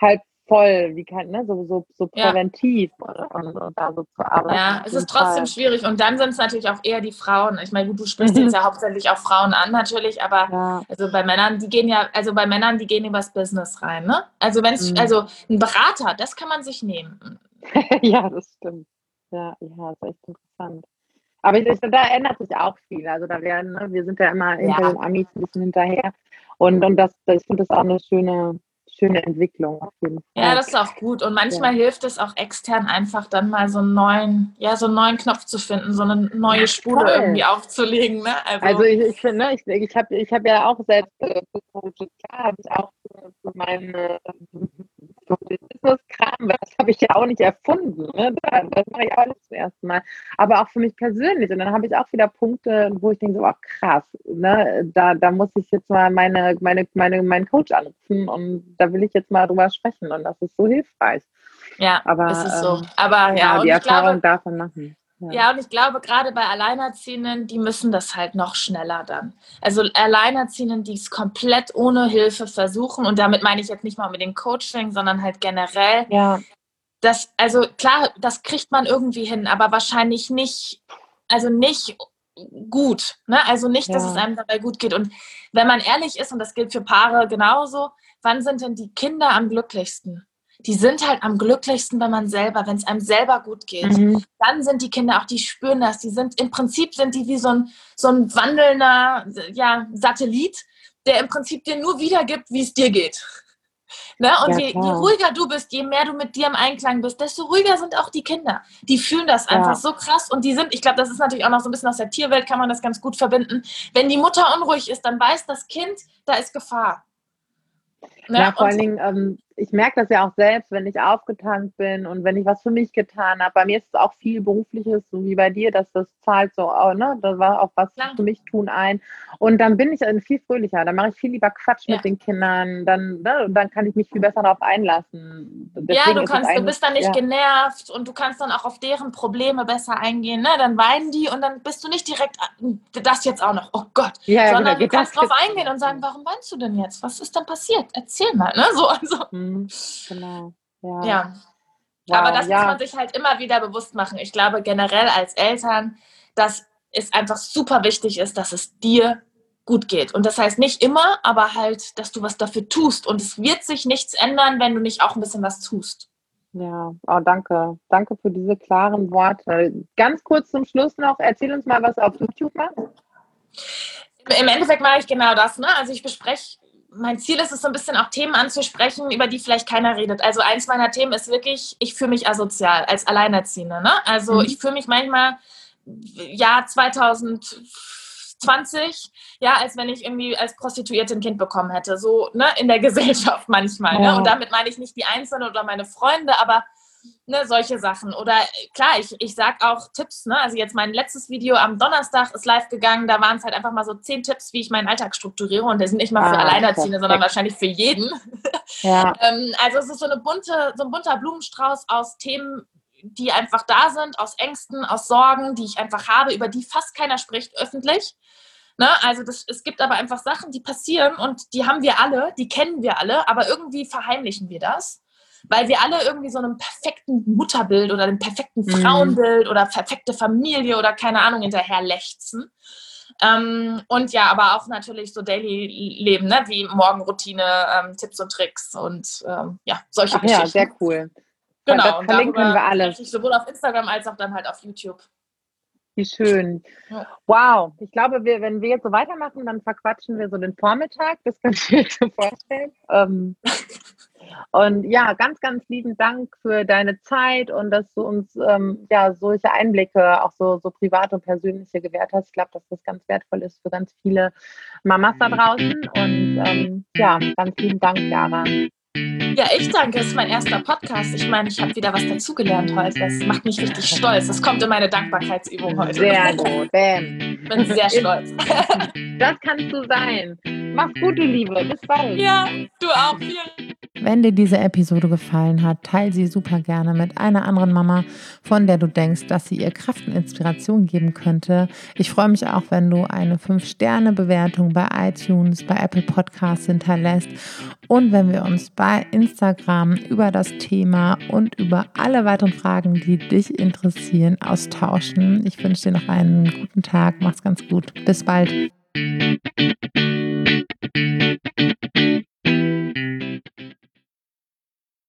halb voll, wie kann, ne, so, so, so präventiv ja. und, und, da so zu arbeiten. Ja, es ist trotzdem Fall. schwierig und dann sind es natürlich auch eher die Frauen. Ich meine, du sprichst jetzt ja hauptsächlich auch Frauen an natürlich, aber ja. also bei Männern, die gehen ja, also bei Männern, die gehen übers Business rein, ne? Also wenn es, mhm. also ein Berater, das kann man sich nehmen. ja, das stimmt. Ja, ja, das ist echt interessant. Aber ich, da ändert sich auch viel. Also da werden, ne, wir sind ja immer hinter ja. den Amis ein bisschen hinterher. Und, und das, ich finde das auch eine schöne, schöne Entwicklung auf jeden Fall. Ja, das ist auch gut. Und manchmal ja. hilft es auch extern einfach dann mal so einen neuen, ja, so einen neuen Knopf zu finden, so eine neue ja, Spule toll. irgendwie aufzulegen. Ne? Also, also ich, ich finde, ich, ich habe ich hab ja auch selbst äh, klar habe ich auch für meine Business-Kram, das habe ich ja auch nicht erfunden. Ne? Das mache ich auch nicht zum ersten Mal. Aber auch für mich persönlich. Und dann habe ich auch wieder Punkte, wo ich denke, so, oh, krass, ne? da, da muss ich jetzt mal meine, meine, meine, meinen Coach anrufen und da will ich jetzt mal drüber sprechen. Und das ist so hilfreich. Ja, aber, ist es so. Ähm, aber ja, ja die Erfahrung glaube, man machen. Ja. ja, und ich glaube, gerade bei Alleinerziehenden, die müssen das halt noch schneller dann. Also Alleinerziehenden, die es komplett ohne Hilfe versuchen, und damit meine ich jetzt nicht mal mit dem Coaching, sondern halt generell, ja. das, also klar, das kriegt man irgendwie hin, aber wahrscheinlich nicht, also nicht gut. Ne? Also nicht, dass es einem dabei gut geht. Und wenn man ehrlich ist, und das gilt für Paare genauso, wann sind denn die Kinder am glücklichsten? Die sind halt am glücklichsten, wenn man selber, wenn es einem selber gut geht. Mhm. Dann sind die Kinder auch, die spüren das. Die sind, im Prinzip sind die wie so ein, so ein wandelnder ja, Satellit, der im Prinzip dir nur wiedergibt, wie es dir geht. Ne? Und ja, je, je, ruhiger du bist, je mehr du mit dir im Einklang bist, desto ruhiger sind auch die Kinder. Die fühlen das einfach ja. so krass und die sind, ich glaube, das ist natürlich auch noch so ein bisschen aus der Tierwelt, kann man das ganz gut verbinden. Wenn die Mutter unruhig ist, dann weiß das Kind, da ist Gefahr. Ja, vor allen Dingen, ähm, ich merke das ja auch selbst, wenn ich aufgetankt bin und wenn ich was für mich getan habe. Bei mir ist es auch viel Berufliches, so wie bei dir, dass das zahlt so, oh, ne, da war auch was Klar. für mich tun ein. Und dann bin ich viel fröhlicher, dann mache ich viel lieber Quatsch ja. mit den Kindern, dann, ne, dann kann ich mich viel besser darauf einlassen. Deswegen ja, du kannst, du bist dann nicht ja. genervt und du kannst dann auch auf deren Probleme besser eingehen. Ne? Dann weinen die und dann bist du nicht direkt, das jetzt auch noch, oh Gott, ja, sondern genau, du kannst drauf eingehen und sagen, warum weinst du denn jetzt? Was ist denn passiert? Erzähl mal, ne? So, also. Mhm. Mhm, genau. Ja. ja. Wow, Aber das ja. muss man sich halt immer wieder bewusst machen. Ich glaube generell als Eltern, dass es einfach super wichtig ist, dass es dir gut geht. Und das heißt nicht immer, aber halt, dass du was dafür tust. Und es wird sich nichts ändern, wenn du nicht auch ein bisschen was tust. Ja, oh, danke. Danke für diese klaren Worte. Ganz kurz zum Schluss noch, erzähl uns mal, was du auf YouTube machst. Im Endeffekt mache ich genau das. Ne? Also ich bespreche mein Ziel ist es so ein bisschen auch Themen anzusprechen, über die vielleicht keiner redet. Also eins meiner Themen ist wirklich, ich fühle mich asozial als Alleinerziehende. Ne? Also mhm. ich fühle mich manchmal, ja, 2020, ja, als wenn ich irgendwie als Prostituierte ein Kind bekommen hätte. So, ne, in der Gesellschaft manchmal. Ne? Und damit meine ich nicht die Einzelne oder meine Freunde, aber ne, solche Sachen. Oder klar, ich, ich sage auch Tipps. Ne? Also jetzt mein letztes Video am Donnerstag ist live gegangen. Da waren es halt einfach mal so zehn Tipps, wie ich meinen Alltag strukturiere. Und der sind nicht mal für ah, Alleinerziehende, sondern wahrscheinlich für jeden. Ja. ähm, also es ist so, eine bunte, so ein bunter Blumenstrauß aus Themen, die einfach da sind, aus Ängsten, aus Sorgen, die ich einfach habe, über die fast keiner spricht öffentlich. Ne? Also das, es gibt aber einfach Sachen, die passieren und die haben wir alle, die kennen wir alle, aber irgendwie verheimlichen wir das weil wir alle irgendwie so einem perfekten Mutterbild oder dem perfekten mhm. Frauenbild mhm. oder perfekte Familie oder keine Ahnung hinterher lechzen. Ähm, und ja, aber auch natürlich so Daily-Leben, ne? wie Morgenroutine, ähm, Tipps und Tricks und ähm, ja, solche Ach, Geschichten. Ja, sehr cool. Genau, das verlinken wir alles. Sowohl auf Instagram als auch dann halt auf YouTube. Wie schön. Wow. Ich glaube, wir, wenn wir jetzt so weitermachen, dann verquatschen wir so den Vormittag. Das könnt ihr euch so vorstellen. Ähm, und ja, ganz, ganz lieben Dank für deine Zeit und dass du uns ähm, ja solche Einblicke, auch so, so private und persönliche gewährt hast. Ich glaube, dass das ganz wertvoll ist für ganz viele Mamas da draußen. Und ähm, ja, ganz lieben Dank, Jara. Ja, ich danke. Es ist mein erster Podcast. Ich meine, ich habe wieder was dazugelernt heute. Das macht mich richtig stolz. Das kommt in meine Dankbarkeitsübung heute. Sehr gut. Bam. Bin sehr stolz. Das kannst du sein. Mach's gut, du Liebe. Bis bald. Ja, du auch. Vielen wenn dir diese Episode gefallen hat, teile sie super gerne mit einer anderen Mama, von der du denkst, dass sie ihr Kraft und Inspiration geben könnte. Ich freue mich auch, wenn du eine 5-Sterne-Bewertung bei iTunes, bei Apple Podcasts hinterlässt und wenn wir uns bei Instagram über das Thema und über alle weiteren Fragen, die dich interessieren, austauschen. Ich wünsche dir noch einen guten Tag. Mach's ganz gut. Bis bald.